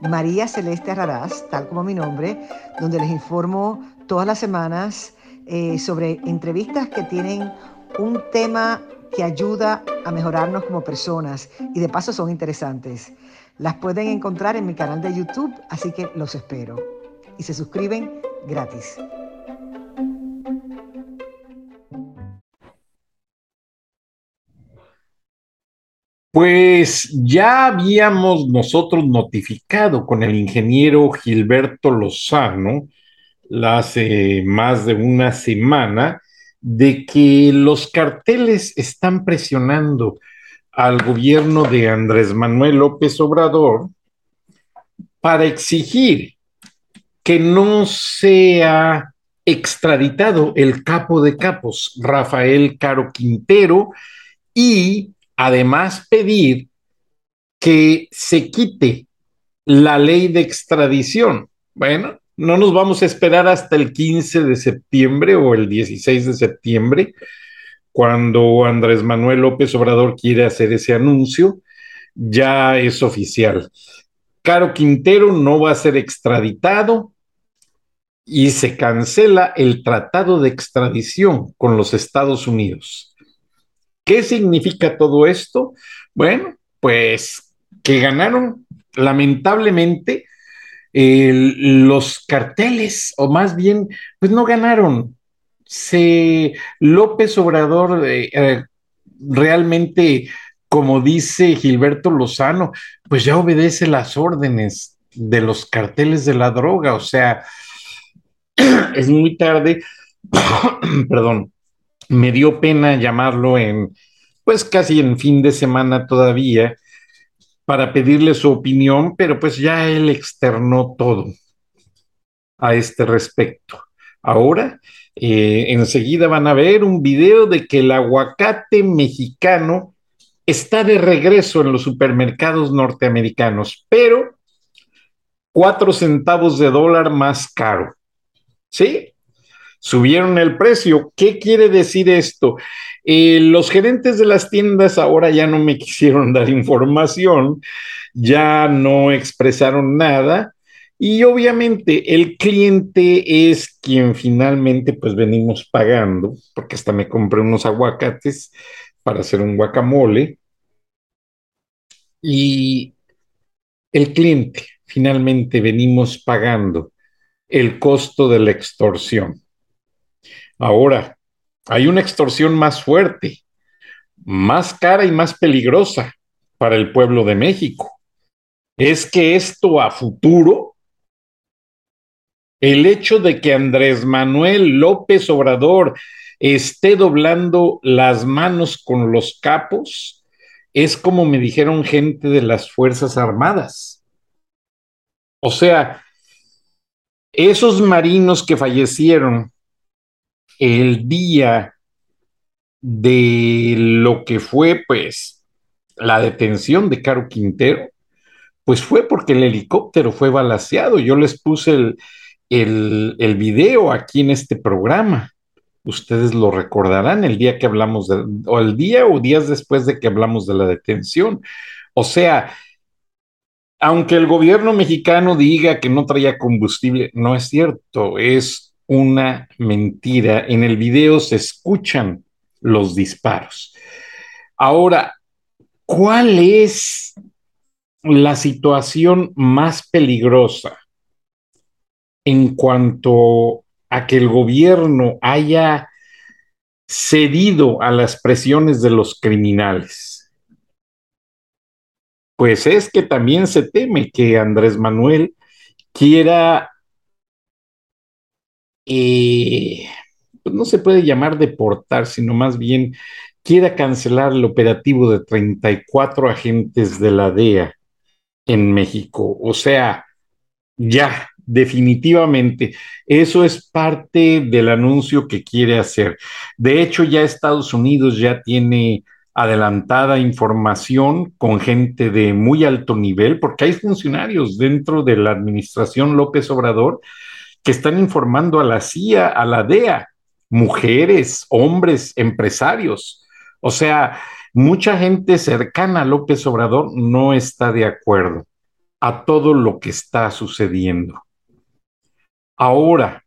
María Celeste Raraz, tal como mi nombre, donde les informo todas las semanas eh, sobre entrevistas que tienen un tema que ayuda a mejorarnos como personas y de paso son interesantes. Las pueden encontrar en mi canal de YouTube, así que los espero. Y se suscriben gratis. Pues ya habíamos nosotros notificado con el ingeniero Gilberto Lozano hace más de una semana de que los carteles están presionando al gobierno de Andrés Manuel López Obrador para exigir que no sea extraditado el capo de capos, Rafael Caro Quintero, y además pedir que se quite la ley de extradición. Bueno, no nos vamos a esperar hasta el 15 de septiembre o el 16 de septiembre, cuando Andrés Manuel López Obrador quiere hacer ese anuncio, ya es oficial. Caro Quintero no va a ser extraditado y se cancela el tratado de extradición con los Estados Unidos. ¿Qué significa todo esto? Bueno, pues que ganaron lamentablemente los carteles, o más bien, pues no ganaron. Se López Obrador eh, eh, realmente, como dice Gilberto Lozano, pues ya obedece las órdenes de los carteles de la droga, o sea, es muy tarde, perdón, me dio pena llamarlo en, pues casi en fin de semana todavía, para pedirle su opinión, pero pues ya él externó todo a este respecto. Ahora, eh, enseguida van a ver un video de que el aguacate mexicano está de regreso en los supermercados norteamericanos, pero cuatro centavos de dólar más caro. ¿Sí? Subieron el precio. ¿Qué quiere decir esto? Eh, los gerentes de las tiendas ahora ya no me quisieron dar información, ya no expresaron nada y obviamente el cliente es quien finalmente pues venimos pagando, porque hasta me compré unos aguacates para hacer un guacamole y el cliente finalmente venimos pagando el costo de la extorsión. Ahora, hay una extorsión más fuerte, más cara y más peligrosa para el pueblo de México. Es que esto a futuro, el hecho de que Andrés Manuel López Obrador esté doblando las manos con los capos, es como me dijeron gente de las Fuerzas Armadas. O sea, esos marinos que fallecieron el día de lo que fue, pues, la detención de Caro Quintero, pues fue porque el helicóptero fue balaseado. Yo les puse el, el, video aquí en este programa. Ustedes lo recordarán el día que hablamos de, o el día o días después de que hablamos de la detención. O sea, aunque el gobierno mexicano diga que no traía combustible, no es cierto, es una mentira. En el video se escuchan los disparos. Ahora, ¿cuál es la situación más peligrosa en cuanto a que el gobierno haya cedido a las presiones de los criminales? Pues es que también se teme que Andrés Manuel quiera eh, pues no se puede llamar deportar, sino más bien quiera cancelar el operativo de 34 agentes de la DEA en México. O sea, ya, definitivamente. Eso es parte del anuncio que quiere hacer. De hecho, ya Estados Unidos ya tiene adelantada información con gente de muy alto nivel, porque hay funcionarios dentro de la administración López Obrador que están informando a la CIA, a la DEA, mujeres, hombres, empresarios. O sea, mucha gente cercana a López Obrador no está de acuerdo a todo lo que está sucediendo. Ahora,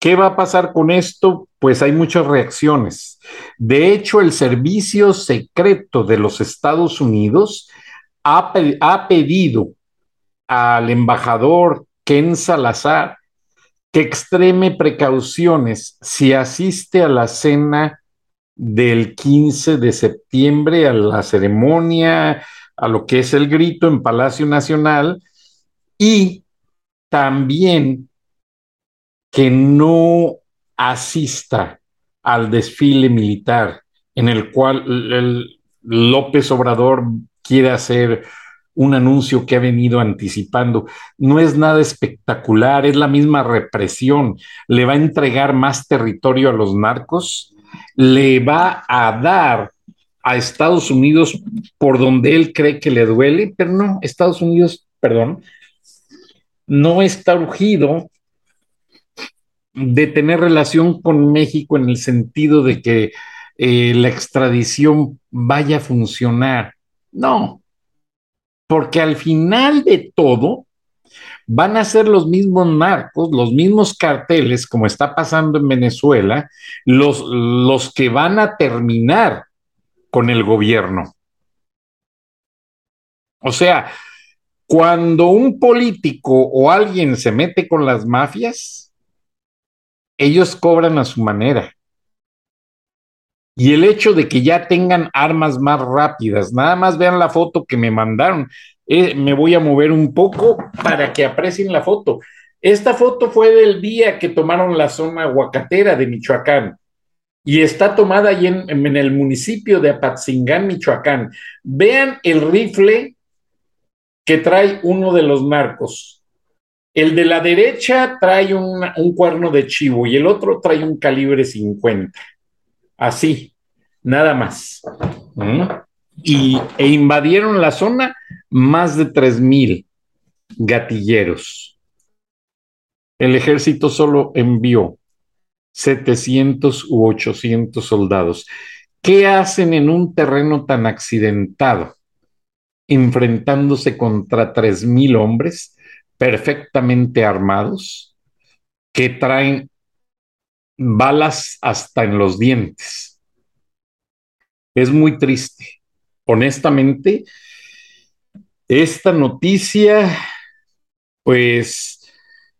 ¿Qué va a pasar con esto? Pues hay muchas reacciones. De hecho, el servicio secreto de los Estados Unidos ha, ha pedido al embajador Ken Salazar que extreme precauciones si asiste a la cena del 15 de septiembre, a la ceremonia, a lo que es el grito en Palacio Nacional, y también que no asista al desfile militar en el cual el López Obrador quiere hacer un anuncio que ha venido anticipando. No es nada espectacular, es la misma represión. Le va a entregar más territorio a los narcos, le va a dar a Estados Unidos por donde él cree que le duele, pero no, Estados Unidos, perdón, no está urgido de tener relación con México en el sentido de que eh, la extradición vaya a funcionar. No, porque al final de todo van a ser los mismos narcos, los mismos carteles, como está pasando en Venezuela, los, los que van a terminar con el gobierno. O sea, cuando un político o alguien se mete con las mafias, ellos cobran a su manera. Y el hecho de que ya tengan armas más rápidas, nada más vean la foto que me mandaron. Eh, me voy a mover un poco para que aprecien la foto. Esta foto fue del día que tomaron la zona aguacatera de Michoacán y está tomada en, en el municipio de Apatzingán, Michoacán. Vean el rifle que trae uno de los narcos. El de la derecha trae un cuerno de chivo y el otro trae un calibre 50. Así, nada más. Y, e invadieron la zona más de 3.000 gatilleros. El ejército solo envió 700 u 800 soldados. ¿Qué hacen en un terreno tan accidentado? Enfrentándose contra 3.000 hombres perfectamente armados que traen balas hasta en los dientes. Es muy triste. Honestamente, esta noticia, pues,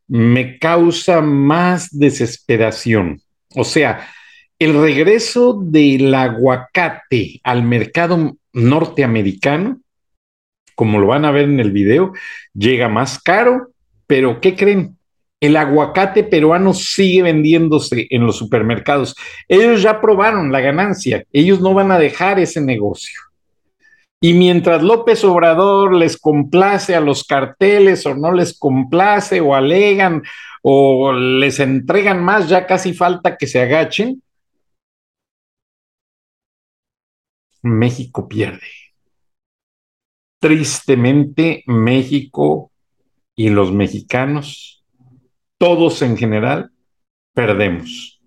me causa más desesperación. O sea, el regreso del aguacate al mercado norteamericano como lo van a ver en el video, llega más caro, pero ¿qué creen? El aguacate peruano sigue vendiéndose en los supermercados. Ellos ya probaron la ganancia, ellos no van a dejar ese negocio. Y mientras López Obrador les complace a los carteles o no les complace o alegan o les entregan más, ya casi falta que se agachen, México pierde. Tristemente, México y los mexicanos, todos en general, perdemos.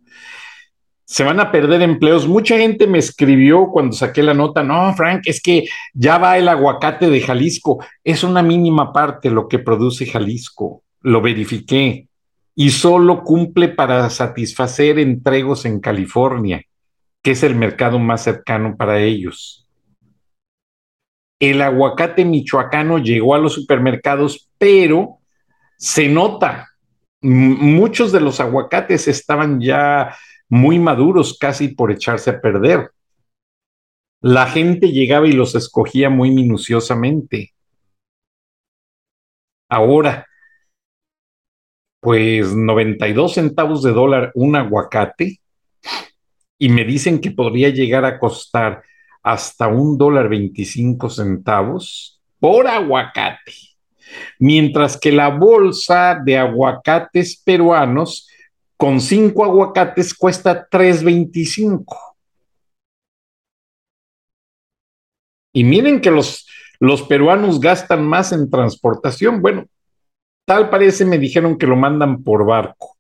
Se van a perder empleos. Mucha gente me escribió cuando saqué la nota, no, Frank, es que ya va el aguacate de Jalisco. Es una mínima parte lo que produce Jalisco. Lo verifiqué. Y solo cumple para satisfacer entregos en California, que es el mercado más cercano para ellos el aguacate michoacano llegó a los supermercados, pero se nota, muchos de los aguacates estaban ya muy maduros, casi por echarse a perder. La gente llegaba y los escogía muy minuciosamente. Ahora, pues 92 centavos de dólar un aguacate y me dicen que podría llegar a costar hasta un dólar veinticinco centavos por aguacate. Mientras que la bolsa de aguacates peruanos con cinco aguacates cuesta 3.25. Y miren que los, los peruanos gastan más en transportación. Bueno, tal parece, me dijeron que lo mandan por barco.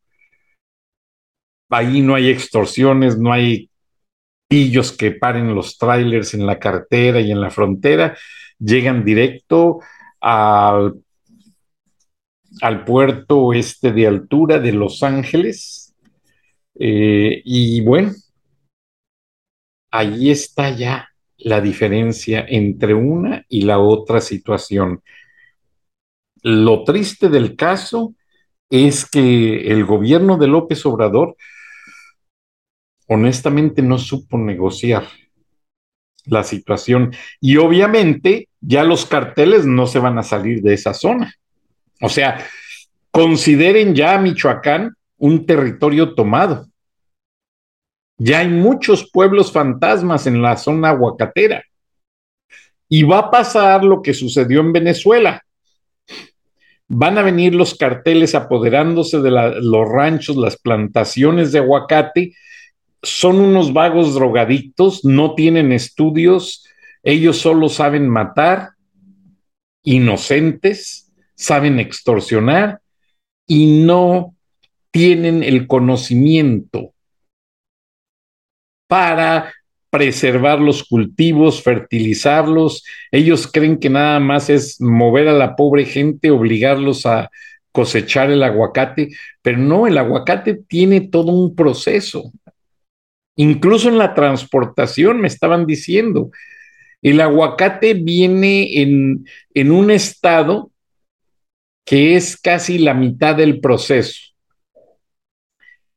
Ahí no hay extorsiones, no hay pillos que paren los trailers en la carretera y en la frontera, llegan directo al, al puerto este de altura de Los Ángeles. Eh, y bueno, ahí está ya la diferencia entre una y la otra situación. Lo triste del caso es que el gobierno de López Obrador honestamente no supo negociar la situación. Y obviamente ya los carteles no se van a salir de esa zona. O sea, consideren ya a Michoacán un territorio tomado. Ya hay muchos pueblos fantasmas en la zona aguacatera. Y va a pasar lo que sucedió en Venezuela. Van a venir los carteles apoderándose de los ranchos, las plantaciones de aguacate, son unos vagos drogadictos, no tienen estudios, ellos solo saben matar, inocentes, saben extorsionar y no tienen el conocimiento para preservar los cultivos, fertilizarlos. Ellos creen que nada más es mover a la pobre gente, obligarlos a cosechar el aguacate, pero no, el aguacate tiene todo un proceso. Incluso en la transportación me estaban diciendo, el aguacate viene en, en un estado que es casi la mitad del proceso.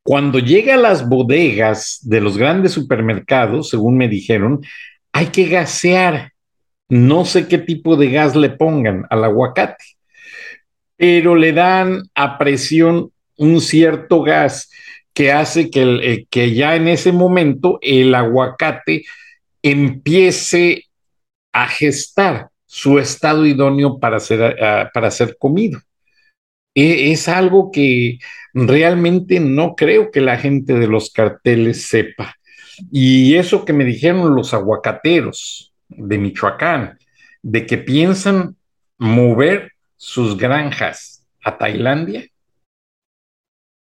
Cuando llega a las bodegas de los grandes supermercados, según me dijeron, hay que gasear. No sé qué tipo de gas le pongan al aguacate, pero le dan a presión un cierto gas que hace que, eh, que ya en ese momento el aguacate empiece a gestar su estado idóneo para ser, ah, para ser comido. E, es algo que realmente no creo que la gente de los carteles sepa. Y eso que me dijeron los aguacateros de Michoacán, de que piensan mover sus granjas a Tailandia,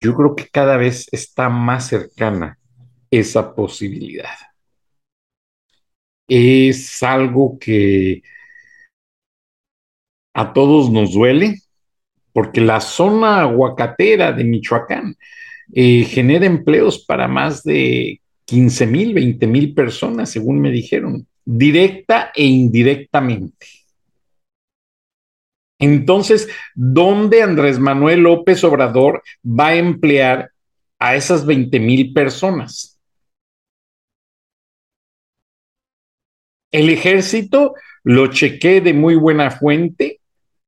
yo creo que cada vez está más cercana esa posibilidad. Es algo que a todos nos duele, porque la zona aguacatera de Michoacán eh, genera empleos para más de 15 mil, 20 mil personas, según me dijeron, directa e indirectamente. Entonces, ¿dónde Andrés Manuel López Obrador va a emplear a esas 20 mil personas? El ejército, lo chequé de muy buena fuente,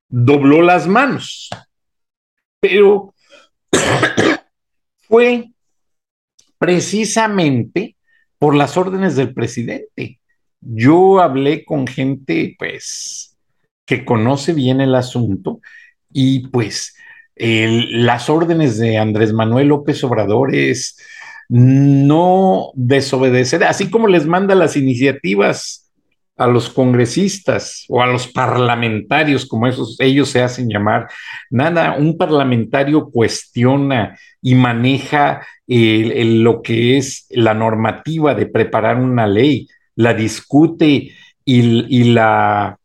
dobló las manos, pero fue precisamente por las órdenes del presidente. Yo hablé con gente, pues, que conoce bien el asunto y pues las órdenes de Andrés Manuel López Obrador es no desobedecer, así como les manda las iniciativas a los congresistas o a los parlamentarios, como esos, ellos se hacen llamar. Nada, un parlamentario cuestiona y maneja lo que es la normativa de preparar una ley, la discute y la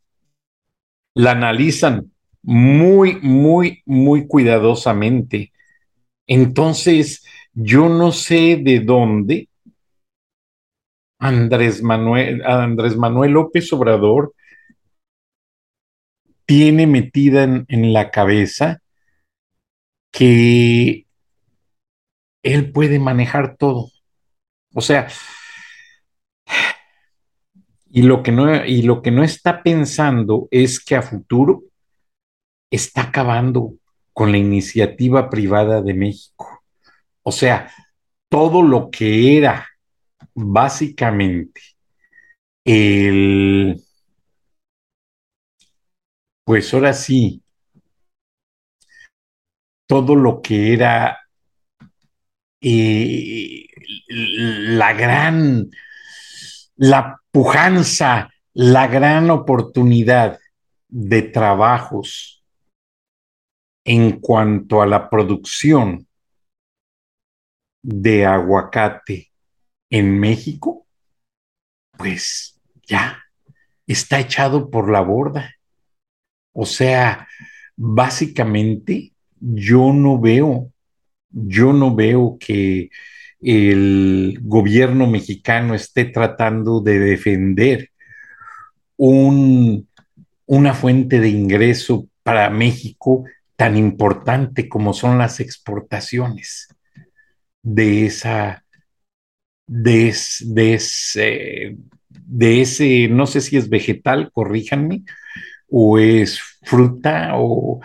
la analizan muy, muy, muy cuidadosamente. Entonces, yo no sé de dónde Andrés Manuel, Andrés Manuel López Obrador tiene metida en, en la cabeza que él puede manejar todo. O sea, y lo, que no, y lo que no está pensando es que a futuro está acabando con la iniciativa privada de México. O sea, todo lo que era básicamente el, pues ahora sí, todo lo que era eh, la gran, la pujanza, la gran oportunidad de trabajos en cuanto a la producción de aguacate en México, pues ya está echado por la borda. O sea, básicamente yo no veo, yo no veo que el gobierno mexicano esté tratando de defender un, una fuente de ingreso para México tan importante como son las exportaciones de esa, de, de, ese, de ese, no sé si es vegetal, corríjanme, o es fruta, o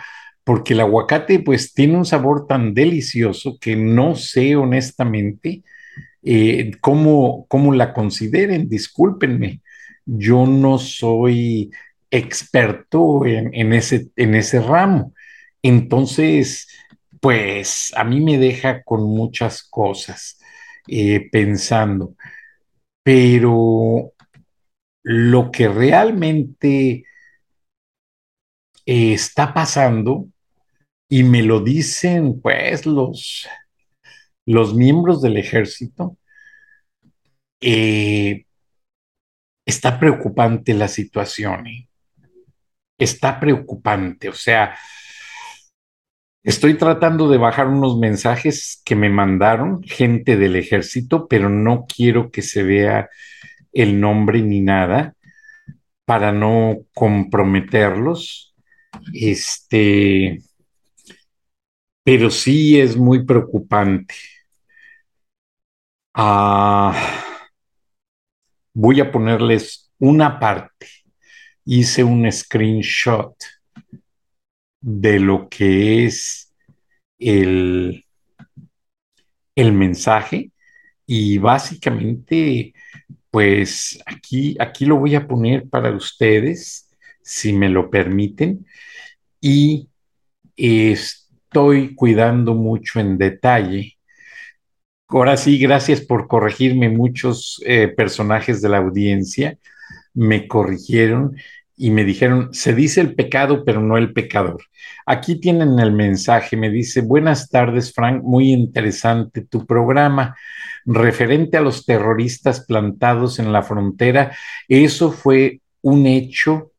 porque el aguacate pues tiene un sabor tan delicioso que no sé honestamente eh, cómo, cómo la consideren, discúlpenme, yo no soy experto en, ese, en ese ramo. Entonces, pues a mí me deja con muchas cosas eh, pensando, pero lo que realmente eh, está pasando, y me lo dicen pues los, los miembros del ejército, eh, está preocupante la situación, está preocupante, o sea, Estoy tratando de bajar unos mensajes que me mandaron gente del ejército, pero no quiero que se vea el nombre ni nada para no comprometerlos. Este, pero sí es muy preocupante. Ah, voy a ponerles una parte. Hice un screenshot de lo que es el, el mensaje y básicamente, pues aquí, aquí lo voy a poner para ustedes, si me lo permiten, y estoy cuidando mucho en detalle. Ahora sí, gracias por corregirme muchos eh, personajes de la audiencia, me corrigieron y me dijeron, se dice el pecado, pero no el pecador. Aquí tienen el mensaje, me dice, buenas tardes, Frank, muy interesante tu programa. Referente a los terroristas plantados en la frontera, eso fue un hecho,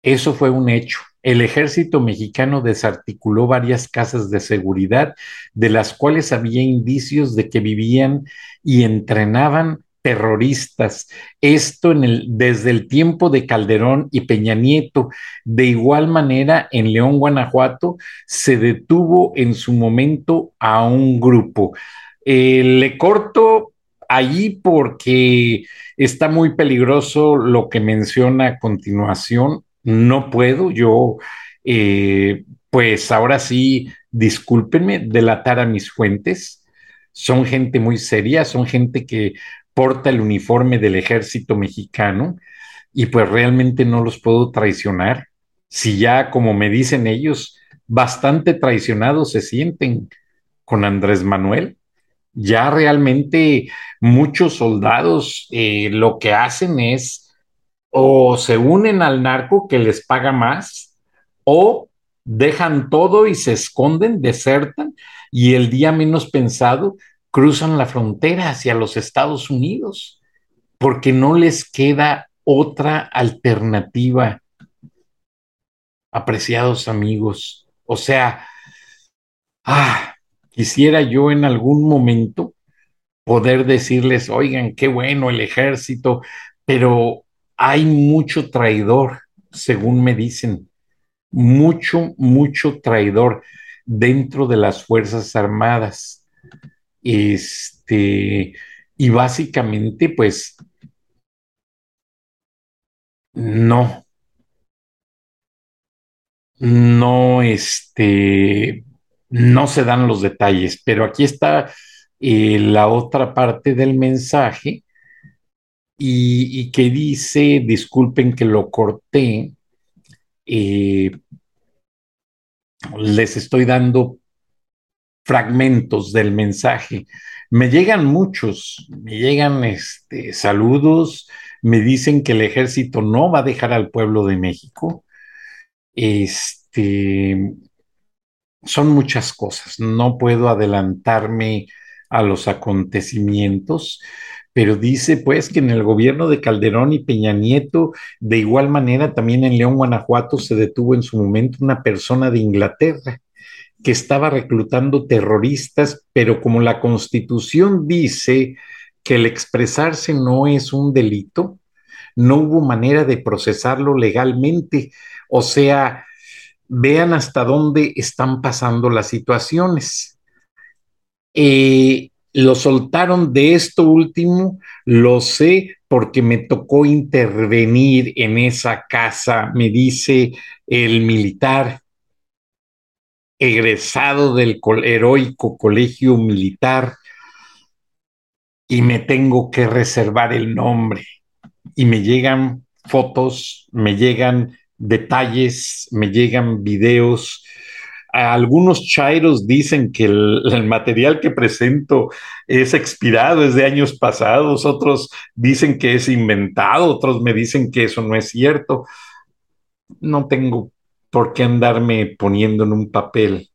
eso fue un hecho. El ejército mexicano desarticuló varias casas de seguridad, de las cuales había indicios de que vivían y entrenaban terroristas. Esto desde el tiempo de Calderón y Peña Nieto. De igual manera, en León, Guanajuato, se detuvo en su momento a un grupo. Eh, le corto allí porque está muy peligroso lo que menciona a continuación. No puedo, yo, eh, pues ahora sí, discúlpenme, delatar a mis fuentes son gente muy seria, son gente que porta el uniforme del ejército mexicano y pues realmente no los puedo traicionar. Si ya, como me dicen ellos, bastante traicionados se sienten con Andrés Manuel, ya realmente muchos soldados eh, lo que hacen es o se unen al narco que les paga más o dejan todo y se esconden, desertan y el día menos pensado cruzan la frontera hacia los Estados Unidos porque no les queda otra alternativa, apreciados amigos. O sea, ah, quisiera yo en algún momento poder decirles, oigan, qué bueno el ejército, pero hay mucho traidor, según me dicen, mucho, mucho traidor dentro de las Fuerzas Armadas. Este, y básicamente, pues, no, no, este, no se dan los detalles, pero aquí está eh, la otra parte del mensaje y, que dice, disculpen que lo corté, eh, les estoy dando fragmentos del mensaje. Me llegan muchos, me llegan este, saludos, me dicen que el ejército no va a dejar al pueblo de México. Este, son muchas cosas, no puedo adelantarme a los acontecimientos, pero dice pues que en el gobierno de Calderón y Peña Nieto, de igual manera también en León, Guanajuato, se detuvo en su momento una persona de Inglaterra que estaba reclutando terroristas, pero como la constitución dice que el expresarse no es un delito, no hubo manera de procesarlo legalmente. O sea, vean hasta dónde están pasando las situaciones. Eh, lo soltaron de esto último, lo sé porque me tocó intervenir en esa casa, me dice el militar egresado del heroico colegio militar y me tengo que reservar el nombre. Y me llegan fotos, me llegan detalles, me llegan videos. Algunos chairos dicen que el, material que presento es expirado, es de años pasados, otros dicen que es inventado, otros me dicen que eso no es cierto. No tengo por qué andarme poniendo en un papel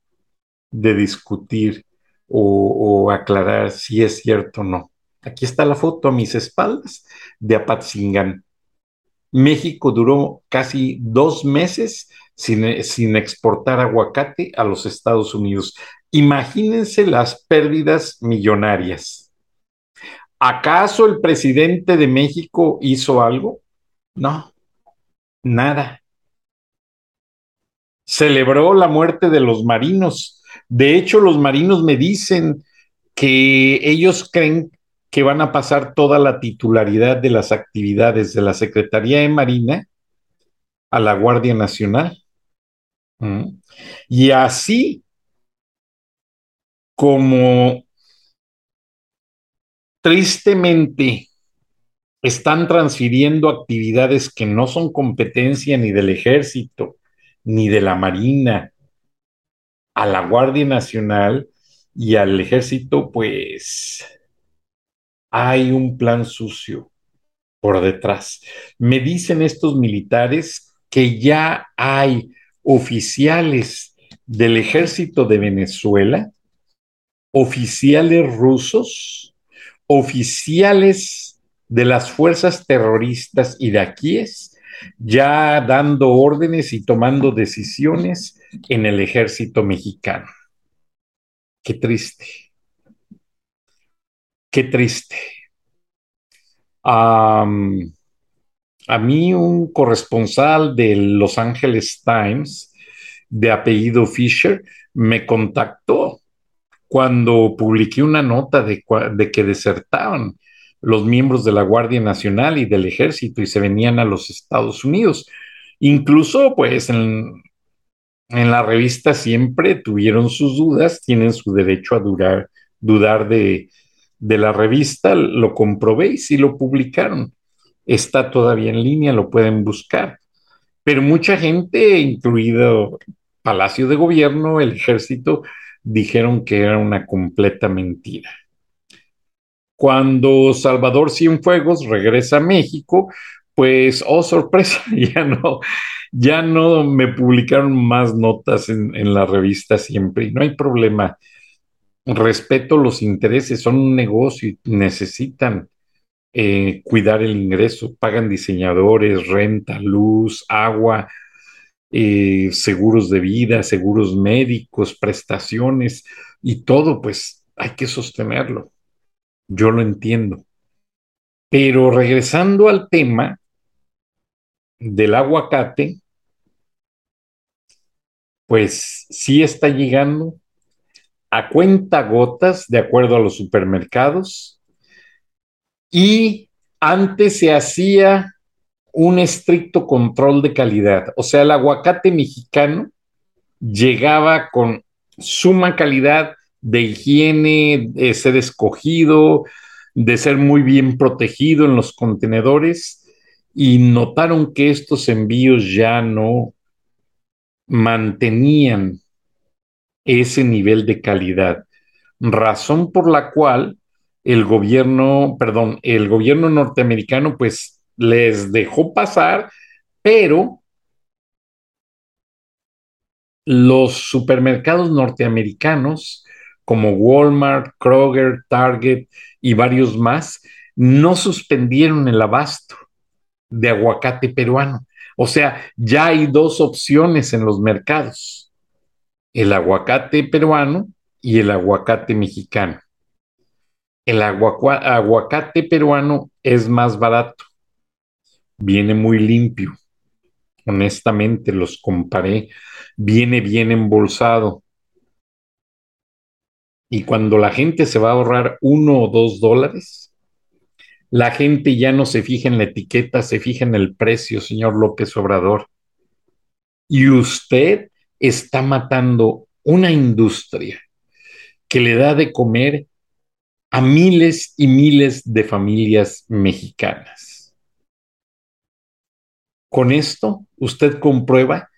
de discutir o, o aclarar si es cierto o no. Aquí está la foto a mis espaldas de Apatzingán. México duró casi dos meses sin, sin, exportar aguacate a los Estados Unidos. Imagínense las pérdidas millonarias. ¿Acaso el presidente de México hizo algo? No, nada celebró la muerte de los marinos. De hecho, los marinos me dicen que ellos creen que van a pasar toda la titularidad de las actividades de la Secretaría de Marina a la Guardia Nacional. Y así como tristemente están transfiriendo actividades que no son competencia ni del ejército, ni de la Marina a la Guardia Nacional y al ejército, pues hay un plan sucio por detrás. Me dicen estos militares que ya hay oficiales del ejército de Venezuela, oficiales rusos, oficiales de las fuerzas terroristas iraquíes ya dando órdenes y tomando decisiones en el ejército mexicano. Qué triste. Qué triste. A mí un corresponsal de Los Angeles Times de apellido Fisher me contactó cuando publiqué una nota de, que desertaban los miembros de la Guardia Nacional y del Ejército y se venían a los Estados Unidos. Incluso, pues, en, en la revista siempre tuvieron sus dudas, tienen su derecho a durar, dudar de, de la revista, lo comprobé y sí lo publicaron. Está todavía en línea, lo pueden buscar. Pero mucha gente, incluido Palacio de Gobierno, el ejército, dijeron que era una completa mentira. Cuando Salvador Cienfuegos regresa a México, pues, oh sorpresa, ya no, ya no me publicaron más notas en, en la revista siempre y no hay problema. Respeto los intereses, son un negocio y necesitan eh, cuidar el ingreso, pagan diseñadores, renta, luz, agua, eh, seguros de vida, seguros médicos, prestaciones y todo, pues hay que sostenerlo yo lo entiendo. Pero regresando al tema del aguacate, pues sí está llegando a cuenta gotas de acuerdo a los supermercados y antes se hacía un estricto control de calidad, o sea, el aguacate mexicano llegaba con suma calidad de higiene, de ser escogido, de ser muy bien protegido en los contenedores y notaron que estos envíos ya no mantenían ese nivel de calidad, razón por la cual el gobierno, perdón, el gobierno norteamericano pues les dejó pasar, pero los supermercados norteamericanos como Walmart, Kroger, Target y varios más no suspendieron el abasto de aguacate peruano. O sea, ya hay dos opciones en los mercados, el aguacate peruano y el aguacate mexicano. El aguacate peruano es más barato, viene muy limpio. Honestamente, los comparé, viene bien embolsado. Y cuando la gente se va a ahorrar uno o dos dólares, la gente ya no se fija en la etiqueta, se fija en el precio, señor López Obrador. Y usted está matando una industria que le da de comer a miles y miles de familias mexicanas. Con esto, usted comprueba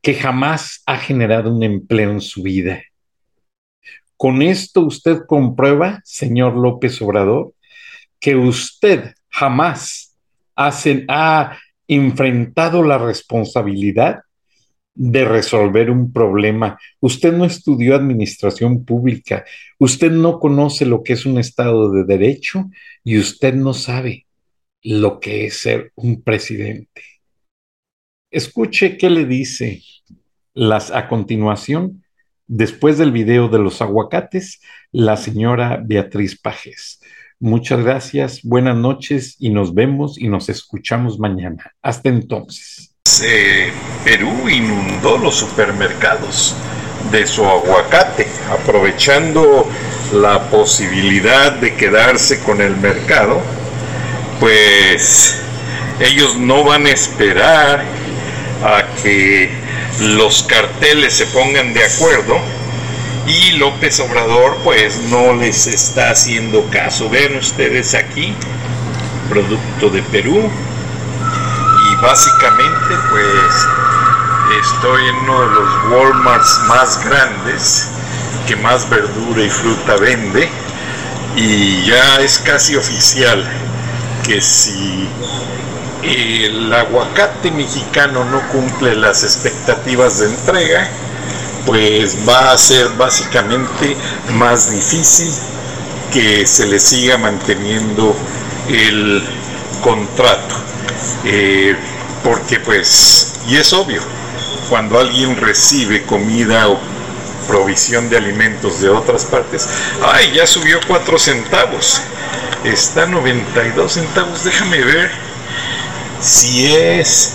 que jamás ha generado un empleo en su vida. Con esto usted comprueba, señor López Obrador, que usted jamás ha enfrentado la responsabilidad de resolver un problema. Usted no estudió administración pública, usted no conoce lo que es un Estado de Derecho y usted no sabe lo que es ser un presidente. Escuche qué le dice las, a continuación, después del video de los aguacates, la señora Beatriz Pajes. Muchas gracias, buenas noches y nos vemos y nos escuchamos mañana. Hasta entonces. Perú inundó los supermercados de su aguacate, aprovechando la posibilidad de quedarse con el mercado, pues ellos no van a esperar a que los carteles se pongan de acuerdo y López Obrador pues no les está haciendo caso. Ven ustedes aquí, producto de Perú. Básicamente pues estoy en uno de los Walmarts más grandes que más verdura y fruta vende. Y ya es casi oficial que si el aguacate mexicano no cumple las expectativas de entrega, pues va a ser básicamente más difícil que se le siga manteniendo el contrato. Eh, porque pues, y es obvio, cuando alguien recibe comida o provisión de alimentos de otras partes, ay, ya subió 4 centavos, está 92 centavos, déjame ver si es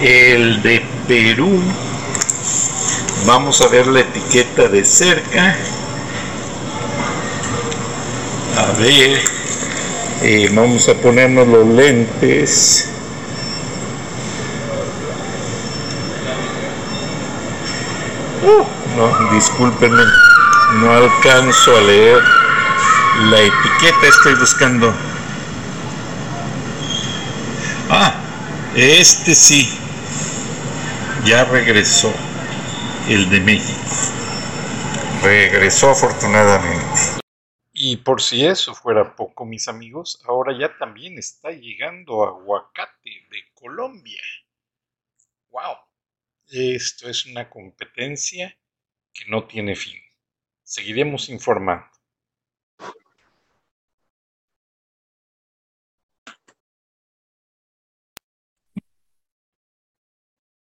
el de Perú. Vamos a ver la etiqueta de cerca. A ver, eh, vamos a ponernos los lentes. No, discúlpenme, no alcanzo a leer la etiqueta, estoy buscando. Ah, este sí, ya regresó el de México. Regresó afortunadamente. Y por si eso fuera poco, mis amigos, ahora ya también está llegando aguacate de Colombia. ¡Wow! Esto es una competencia que no tiene fin. Seguiremos informando.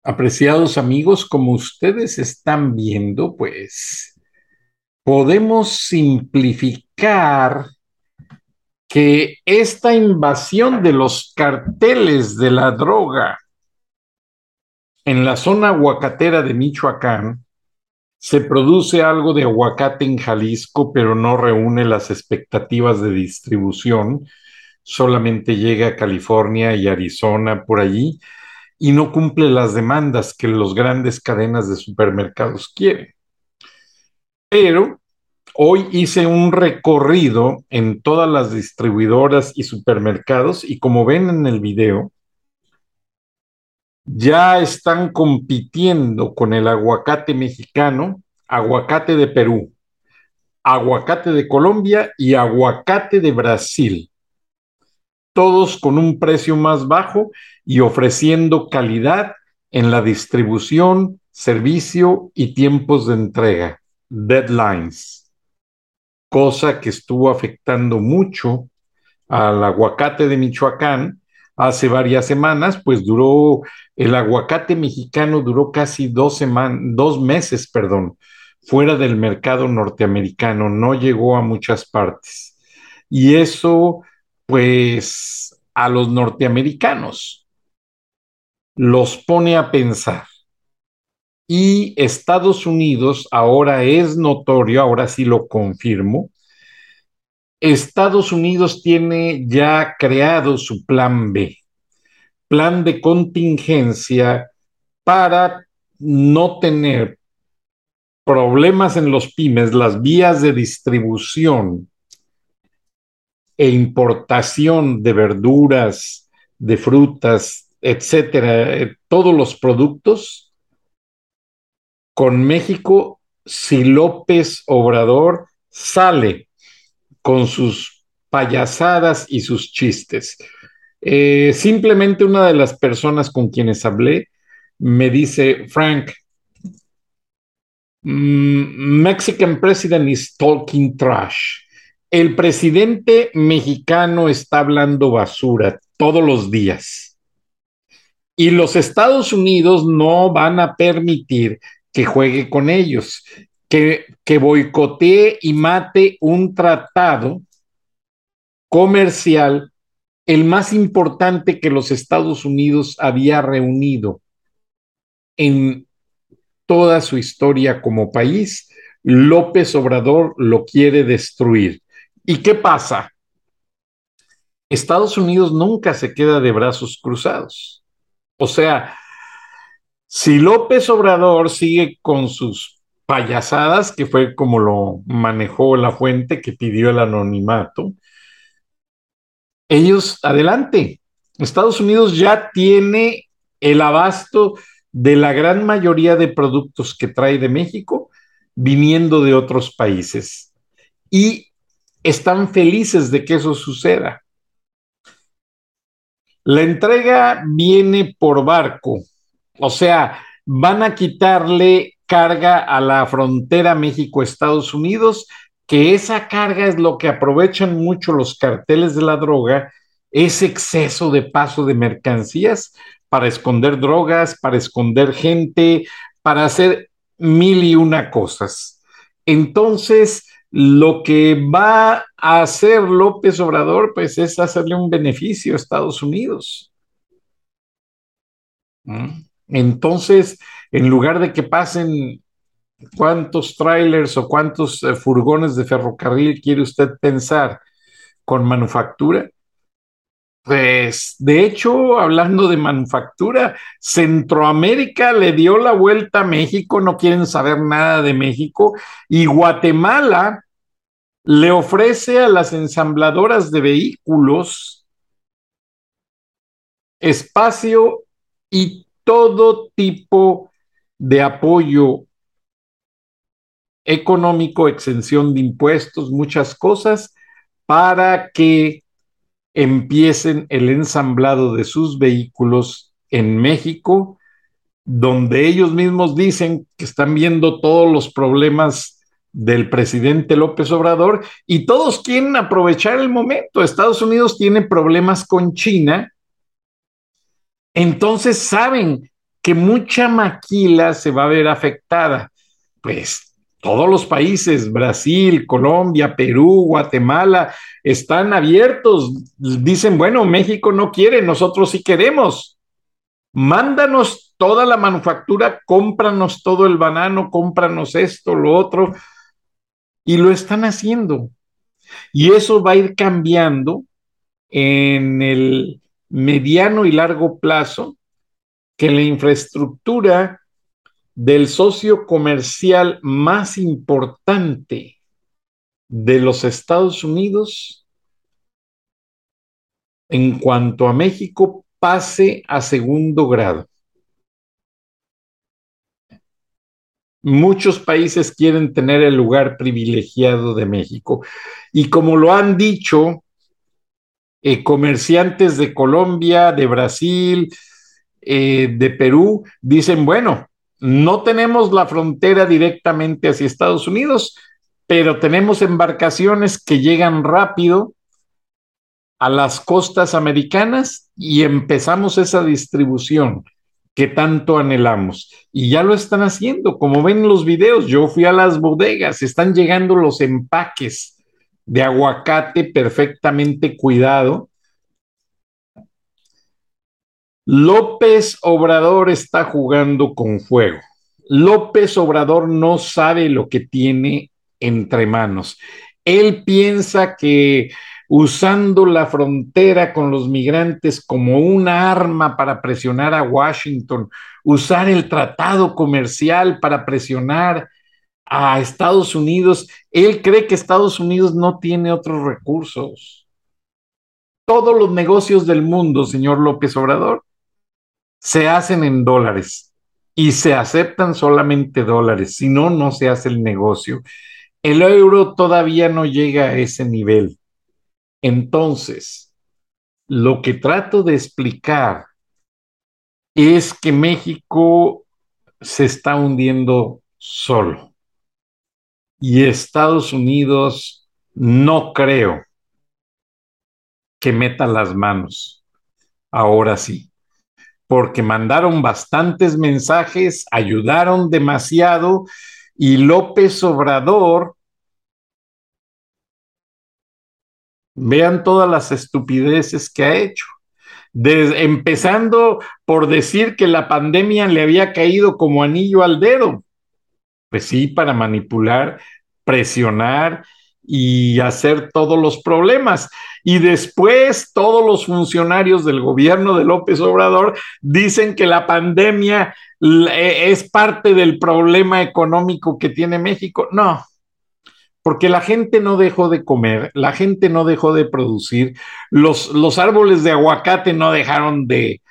Apreciados amigos, como ustedes están viendo, pues podemos simplificar que esta invasión de los carteles de la droga en la zona aguacatera de Michoacán, se produce algo de aguacate en Jalisco, pero no reúne las expectativas de distribución, solamente llega a California y Arizona por allí, y no cumple las demandas que los grandes cadenas de supermercados quieren. Pero hoy hice un recorrido en todas las distribuidoras y supermercados y como ven en el video, ya están compitiendo con el aguacate mexicano aguacate de Perú, aguacate de Colombia y aguacate de Brasil. Todos con un precio más bajo y ofreciendo calidad en la distribución, servicio y tiempos de entrega, deadlines, cosa que estuvo afectando mucho al aguacate de Michoacán hace varias semanas, pues duró, el aguacate mexicano duró casi dos, dos meses, perdón, fuera del mercado norteamericano, no llegó a muchas partes. Y eso, pues, a los norteamericanos los pone a pensar. Y Estados Unidos ahora es notorio, ahora sí lo confirmo, Estados Unidos tiene ya creado su plan B, plan de contingencia para no tener problemas en los pymes, las vías de distribución e importación de verduras, de frutas, etcétera, eh, todos los productos con México si López Obrador sale con sus payasadas y sus chistes. Eh, simplemente una de las personas con quienes hablé me dice, Frank, Mm, Mexican president is talking trash. El presidente mexicano está hablando basura todos los días. Y los Estados Unidos no van a permitir que juegue con ellos, que, que boicotee y mate un tratado comercial, el más importante que los Estados Unidos había reunido en toda su historia como país, López Obrador lo quiere destruir. ¿Y qué pasa? Estados Unidos nunca se queda de brazos cruzados. O sea, si López Obrador sigue con sus payasadas, que fue como lo manejó la fuente que pidió el anonimato, ellos adelante. Estados Unidos ya tiene el abasto de la gran mayoría de productos que trae de México viniendo de otros países. Y están felices de que eso suceda. La entrega viene por barco, o sea, van a quitarle carga a la frontera México-Estados Unidos, que esa carga es lo que aprovechan mucho los carteles de la droga, ese exceso de paso de mercancías para esconder drogas, para esconder gente, para hacer mil y una cosas. Entonces, lo que va a hacer López Obrador, pues es hacerle un beneficio a Estados Unidos. ¿Mm? Entonces, en lugar de que pasen cuántos trailers o cuántos eh, furgones de ferrocarril quiere usted pensar con manufactura, pues, de hecho, hablando de manufactura, Centroamérica le dio la vuelta a México, no quieren saber nada de México, y Guatemala le ofrece a las ensambladoras de vehículos espacio y todo tipo de apoyo económico, exención de impuestos, muchas cosas, para que empiecen el ensamblado de sus vehículos en México, donde ellos mismos dicen que están viendo todos los problemas del presidente López Obrador y todos quieren aprovechar el momento. Estados Unidos tiene problemas con China, entonces saben que mucha maquila se va a ver afectada. Pues todos los países, Brasil, Colombia, Perú, Guatemala, están abiertos. Dicen, bueno, México no quiere, nosotros sí queremos. Mándanos toda la manufactura, cómpranos todo el banano, cómpranos esto, lo otro. Y lo están haciendo. Y eso va a ir cambiando en el mediano y largo plazo, que la infraestructura del socio comercial más importante de los Estados Unidos en cuanto a México pase a segundo grado. Muchos países quieren tener el lugar privilegiado de México. Y como lo han dicho eh, comerciantes de Colombia, de Brasil, eh, de Perú, dicen, bueno, no tenemos la frontera directamente hacia Estados Unidos, pero tenemos embarcaciones que llegan rápido a las costas americanas y empezamos esa distribución que tanto anhelamos. Y ya lo están haciendo, como ven los videos, yo fui a las bodegas, están llegando los empaques de aguacate perfectamente cuidado. López Obrador está jugando con fuego. López Obrador no sabe lo que tiene entre manos. Él piensa que usando la frontera con los migrantes como una arma para presionar a Washington, usar el tratado comercial para presionar a Estados Unidos. Él cree que Estados Unidos no tiene otros recursos. Todos los negocios del mundo, señor López Obrador, se hacen en dólares y se aceptan solamente dólares, si no, no se hace el negocio. El euro todavía no llega a ese nivel. Entonces, lo que trato de explicar es que México se está hundiendo solo y Estados Unidos no creo que meta las manos. Ahora sí, porque mandaron bastantes mensajes, ayudaron demasiado y López Obrador Vean todas las estupideces que ha hecho. empezando por decir que la pandemia le había caído como anillo al dedo. Pues sí, para manipular, presionar y hacer todos los problemas. Y después todos los funcionarios del gobierno de López Obrador dicen que la pandemia e, es parte del problema económico que tiene México. No, porque la gente no dejó de comer, la gente no dejó de producir, los, los árboles de aguacate no dejaron de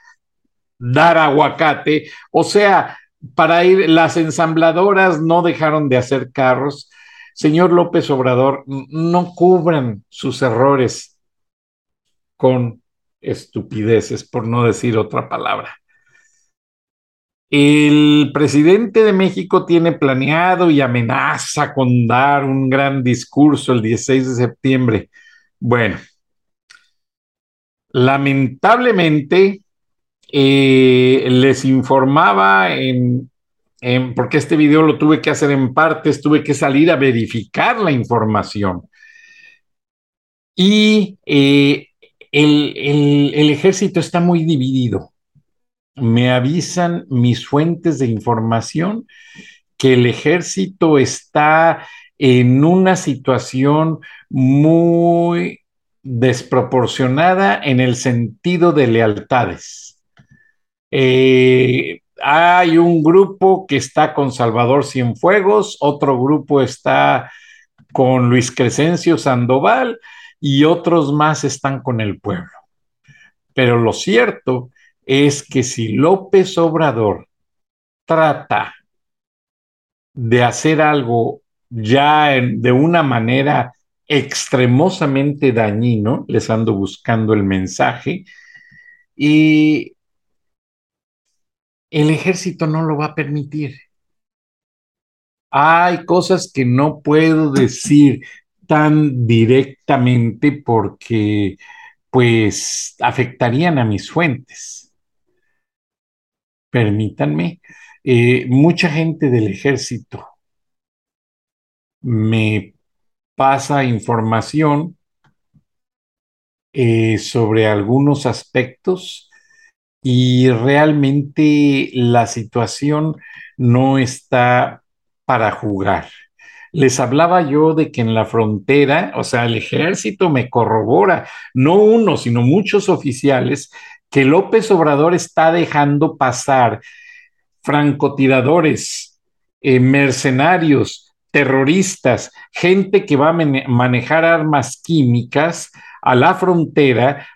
dar aguacate, o sea, para ir, las ensambladoras no dejaron de hacer carros. Señor López Obrador, no cubran sus errores con estupideces, por no decir otra palabra. El presidente de México tiene planeado y amenaza con dar un gran discurso el 16 de septiembre. Bueno, lamentablemente eh, les informaba porque este video lo tuve que hacer en partes, tuve que salir a verificar la información. Y eh, el ejército está muy dividido me avisan mis fuentes de información que el ejército está en una situación muy desproporcionada en el sentido de lealtades. Eh, hay un grupo que está con Salvador Cienfuegos, otro grupo está con Luis Crescencio Sandoval y otros más están con el pueblo. Pero lo cierto es que si López Obrador trata de hacer algo ya de una manera extremosamente dañino, les ando buscando el mensaje, y el ejército no lo va a permitir. Hay cosas que no puedo decir tan directamente porque pues afectarían a mis fuentes permítanme, eh, mucha gente del ejército me pasa información eh, sobre algunos aspectos y realmente la situación no está para jugar. Les hablaba yo de que en la frontera, o sea, el ejército me corrobora, no uno, sino muchos oficiales que López Obrador está dejando pasar francotiradores, eh, mercenarios, terroristas, gente que va a manejar armas químicas a la frontera,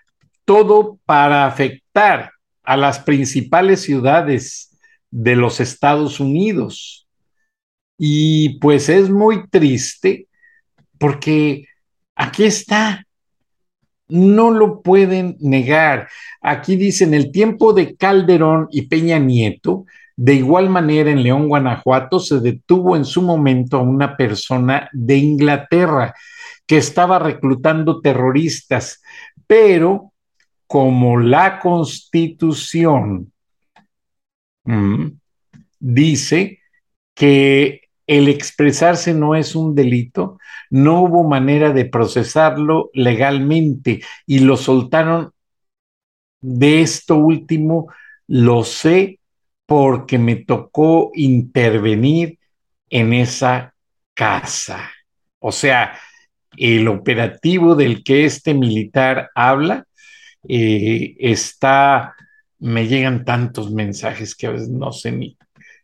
todo para afectar a las principales ciudades de los Estados Unidos. Y pues es muy triste porque aquí está, no lo pueden negar. Aquí dicen el tiempo de Calderón y Peña Nieto, de igual manera en León, Guanajuato, se detuvo en su momento a una persona de Inglaterra que estaba reclutando terroristas, pero como la constitución dice que el expresarse no es un delito, no hubo manera de procesarlo legalmente y lo soltaron. De esto último lo sé porque me tocó intervenir en esa casa. O sea, el operativo del que este militar habla eh, está, me llegan tantos mensajes que a veces no sé ni,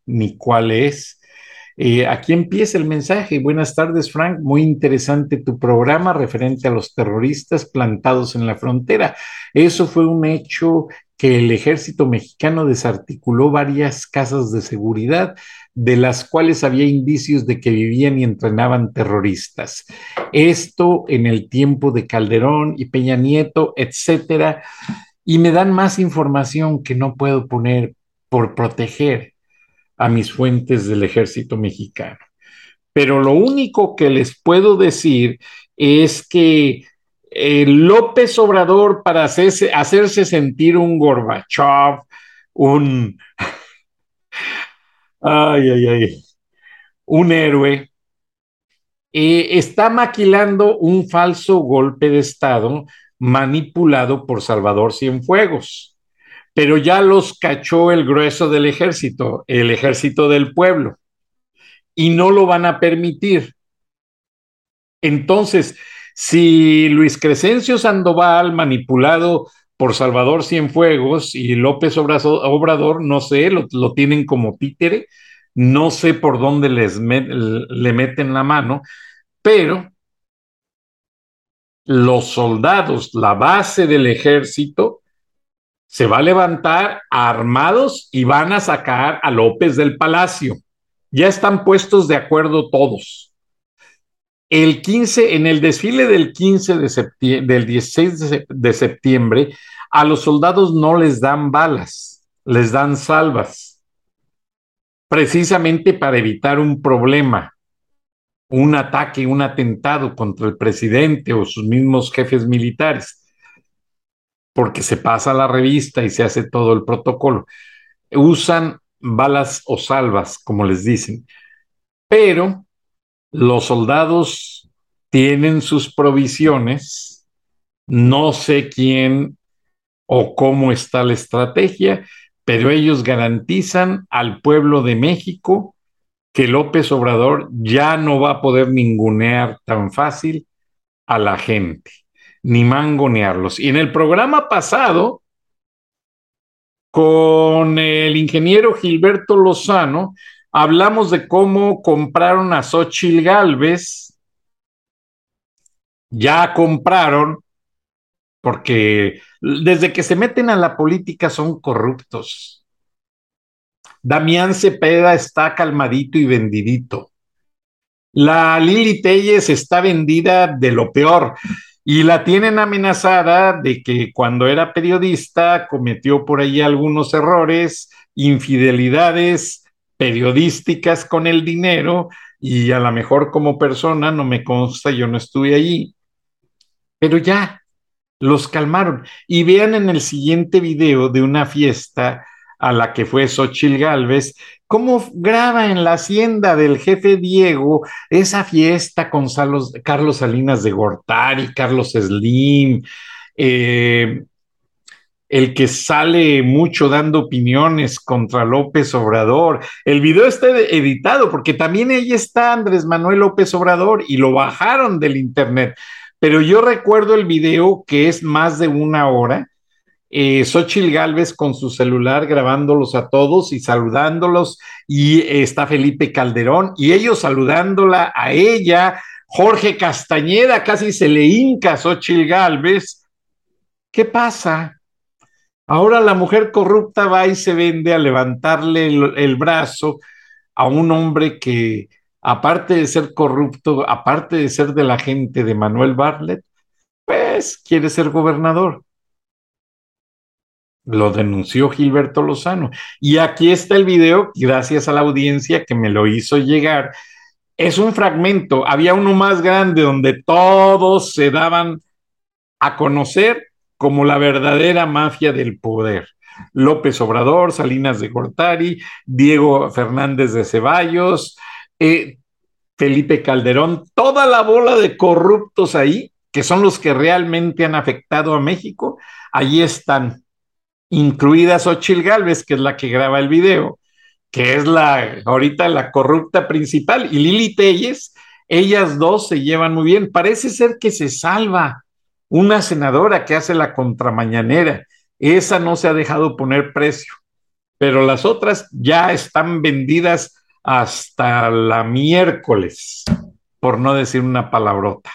ni cuál es. Eh, aquí empieza el mensaje. Buenas tardes, Frank. Muy interesante tu programa referente a los terroristas plantados en la frontera. Eso fue un hecho que el ejército mexicano desarticuló varias casas de seguridad, de las cuales había indicios de que vivían y entrenaban terroristas. Esto en el tiempo de Calderón y Peña Nieto, etcétera. Y me dan más información que no puedo poner por proteger a mis fuentes del ejército mexicano. Pero lo único que les puedo decir es que eh, López Obrador, para hacerse, hacerse sentir un Gorbachev, un... Ay, ay, ay. Un héroe, eh, está maquilando un falso golpe de Estado manipulado por Salvador Cienfuegos pero ya los cachó el grueso del ejército, el ejército del pueblo, y no lo van a permitir. Entonces, si Luis Crescencio Sandoval, manipulado por Salvador Cienfuegos y López Obrador, no sé, lo, tienen como títere, no sé por dónde les le meten la mano, pero los soldados, la base del ejército, se va a levantar armados y van a sacar a López del palacio. Ya están puestos de acuerdo todos. El 15, en el desfile del 15 de septiembre, del 16 de septiembre, a los soldados no les dan balas, les dan salvas, precisamente para evitar un problema, un ataque, un atentado contra el presidente o sus mismos jefes militares porque se pasa la revista y se hace todo el protocolo. Usan balas o salvas, como les dicen, pero los soldados tienen sus provisiones, no sé quién o cómo está la estrategia, pero ellos garantizan al pueblo de México que López Obrador ya no va a poder ningunear tan fácil a la gente ni mangonearlos. Y en el programa pasado, con el ingeniero Gilberto Lozano, hablamos de cómo compraron a Xochil Galvez. Ya compraron, porque desde que se meten a la política son corruptos. Damián Cepeda está calmadito y vendidito. La Lili Telles está vendida de lo peor y la tienen amenazada de que cuando era periodista cometió por ahí algunos errores, infidelidades periodísticas con el dinero y a lo mejor como persona no me consta, yo no estuve allí, pero ya los calmaron. Y vean en el siguiente video de una fiesta a la que fue Xochil Gálvez, cómo graba en la hacienda del jefe Diego esa fiesta con Carlos Salinas de Gortari, Carlos Slim, eh, el que sale mucho dando opiniones contra López Obrador. El video está editado porque también ahí está Andrés Manuel López Obrador y lo bajaron del internet. Pero yo recuerdo el video que es más de una hora eh, Xochil Gálvez con su celular grabándolos a todos y saludándolos, y está Felipe Calderón, y ellos saludándola a ella, Jorge Castañeda casi se le hinca a Xochil Gálvez. ¿Qué pasa? Ahora la mujer corrupta va y se vende a levantarle el brazo a un hombre que aparte de ser corrupto, aparte de ser de la gente de Manuel Bartlett, pues quiere ser gobernador. Lo denunció Gilberto Lozano. Y aquí está el video, gracias a la audiencia que me lo hizo llegar. Es un fragmento, había uno más grande donde todos se daban a conocer como la verdadera mafia del poder. López Obrador, Salinas de Gortari, Diego Fernández de Ceballos, eh, Felipe Calderón, toda la bola de corruptos ahí, que son los que realmente han afectado a México, ahí están, incluidas Ochil Gálvez, que es la que graba el video, que es la ahorita la corrupta principal, y Lili Telles, ellas dos se llevan muy bien. Parece ser que se salva una senadora que hace la contramañanera esa no se ha dejado poner precio, pero las otras ya están vendidas hasta la miércoles, por no decir una palabrota.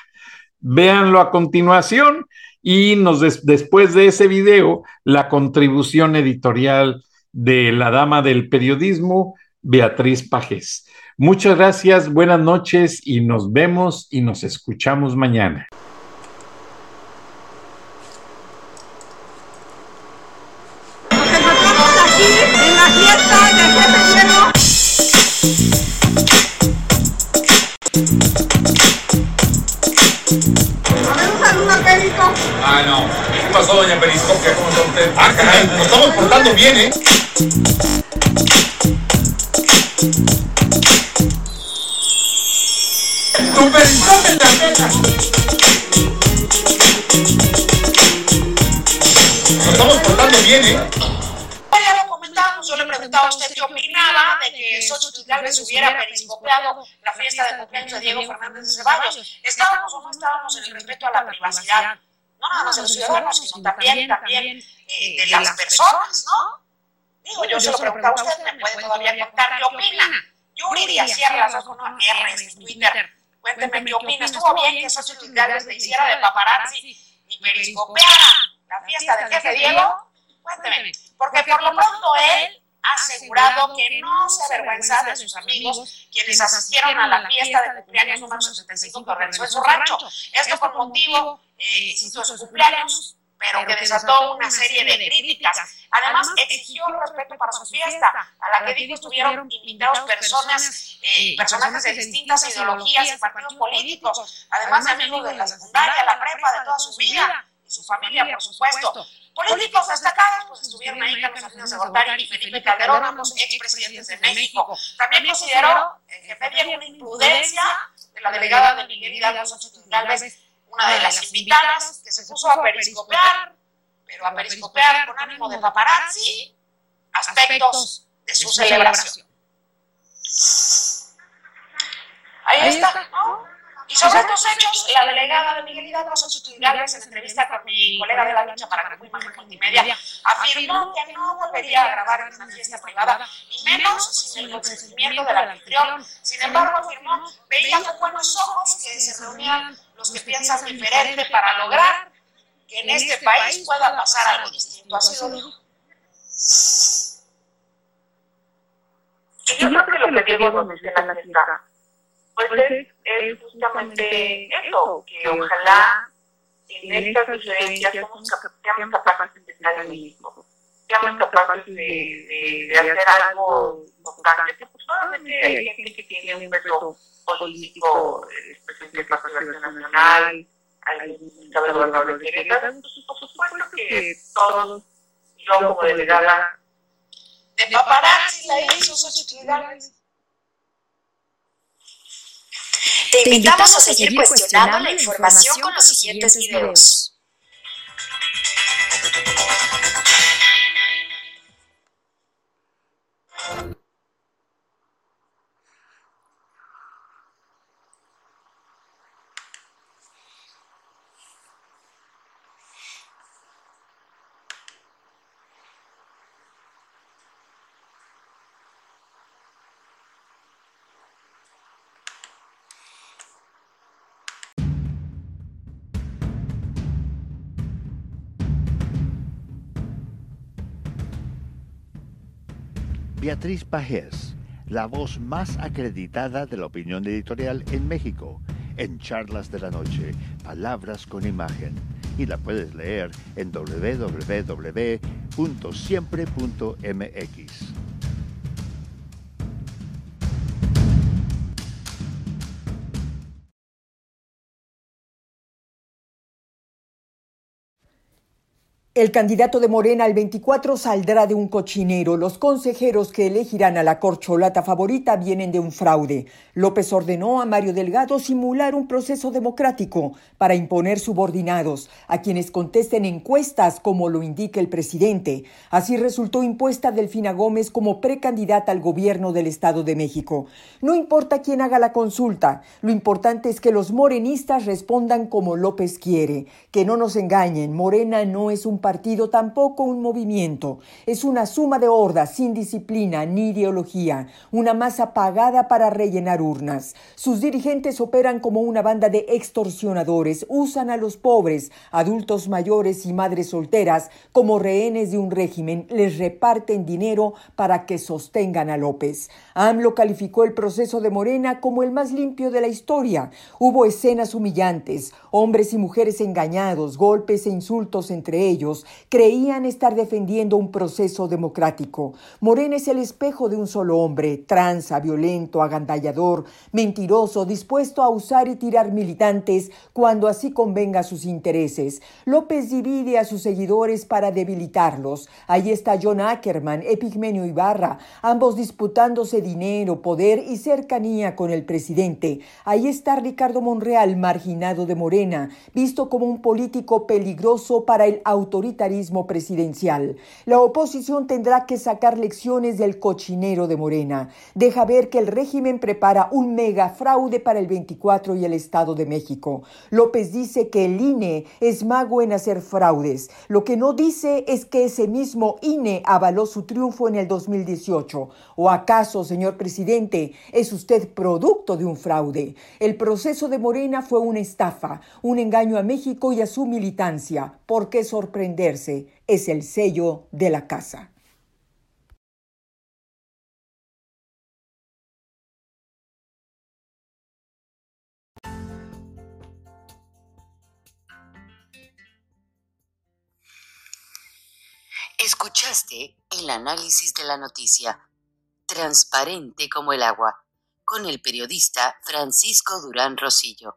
Véanlo a continuación y nos después de ese video, la contribución editorial de la dama del periodismo, Beatriz Pajés. Muchas gracias, buenas noches y nos vemos y nos escuchamos mañana. Ah, no. ¿Qué pasó, doña Periscopia? ¿Cómo está usted? Ah, caray, nos estamos portando bien, ¿eh? ¡Tu Periscopia en la mesa! Nos estamos portando bien, ¿eh? Yo le preguntaba a usted qué opinaba de que Xochitl Gálvez hubiera periscopeado la fiesta de cumpleaños de Diego Fernández de Ceballos. ¿Estábamos o no estábamos en el respeto a la privacidad? no nada más de los ciudadanos, sino también, también eh, de las personas, ¿no? Digo, yo se lo preguntaba a usted, me puede todavía contar qué opina. Yuri Sierra, con una R en Twitter. Cuénteme qué opina. ¿Estuvo bien que esos Gálvez le hiciera de paparazzi y periscopeara la fiesta del jefe Diego? Cuénteme. Porque por lo pronto él ha asegurado que no se avergüenza de sus amigos quienes asistieron a la fiesta de cumpleaños número 75 que realizó en su rancho. Esto por motivo eh, hizo su cumpleaños, pero que desató una serie de críticas. Además, exigió respeto para su fiesta, a la que dijo estuvieron invitados personas, eh, personajes de distintas ideologías y partidos políticos, además de amigos de la secundaria, la prepa, de toda su vida y su familia, por supuesto. Políticos destacados, pues estuvieron ahí Carlos Salinas de Gortari y Felipe Calderón, ambos expresidentes de México. También consideró que pedía una imprudencia de la delegada de Miguel Hidalgo Sánchez Galvez una de las invitadas que se puso a periscopear, pero a periscopear con ánimo de paparazzi, aspectos de su celebración. Ahí está, ¿no? Y sobre estos hechos, la delegada de Miguel Hidalgo, Xochitl Gálvez, en entrevista con mi colega de la lucha para Grupo Imagen Multimedia, afirmó que no volvería a grabar en una fiesta privada, y menos sin el consentimiento del anfitrión. Sin embargo, afirmó, veía con buenos ojos que se reunían los que piensan diferente para lograr que en este país pueda pasar algo distinto. Así lo dijo. Yo creo que lo que Diego menciona en la cita pues es, justamente eso, que ojalá en estas diferencias seamos capaces de estar en México, seamos capaces de, de, de hacer algo importante, que pues solamente hay gente que tiene un peso político, el presidente de la Federación Nacional, hay un gobernador de Querétaro, por supuesto que todos, yo como delegada de paparazzi la hizo sociedad Te invitamos a seguir cuestionando la información con los siguientes videos. Beatriz Pajés, la voz más acreditada de la opinión editorial en México, en Charlas de la Noche, Palabras con Imagen. Y la puedes leer en www.siempre.mx. El candidato de Morena al 24 saldrá de un cochinero. Los consejeros que elegirán a la corcholata favorita vienen de un fraude. López ordenó a Mario Delgado simular un proceso democrático para imponer subordinados a quienes contesten encuestas como lo indica el presidente. Así resultó impuesta Delfina Gómez como precandidata al gobierno del Estado de México. No importa quién haga la consulta, lo importante es que los morenistas respondan como López quiere. Que no nos engañen, Morena no es un partido, tampoco un movimiento. Es una suma de hordas sin disciplina ni ideología, una masa pagada para rellenar urnas. Sus dirigentes operan como una banda de extorsionadores, usan a los pobres, adultos mayores y madres solteras como rehenes de un régimen, les reparten dinero para que sostengan a López. AMLO calificó el proceso de Morena como el más limpio de la historia. Hubo escenas humillantes, hombres y mujeres engañados, golpes e insultos entre ellos, creían estar defendiendo un proceso democrático. Morena es el espejo de un solo hombre, tranza, violento, agandallador, mentiroso, dispuesto a usar y tirar militantes cuando así convenga a sus intereses. López divide a sus seguidores para debilitarlos. Ahí está John Ackerman, Epigmenio Ibarra, ambos disputándose dinero, poder y cercanía con el presidente. Ahí está Ricardo Monreal, marginado de Morena, visto como un político peligroso para el autoritarismo presidencial. La oposición tendrá que sacar lecciones del cochinero de Morena. Deja ver que el régimen prepara un mega fraude para el 24 y el Estado de México. López dice que el INE es mago en hacer fraudes. Lo que no dice es que ese mismo INE avaló su triunfo en el 2018. ¿O acaso, señor presidente, es usted producto de un fraude? El proceso de Morena fue una estafa, un engaño a México y a su militancia. ¿Por qué sorprender? Es el sello de la casa. Escuchaste el análisis de la noticia, transparente como el agua, con el periodista Francisco Durán Rosillo.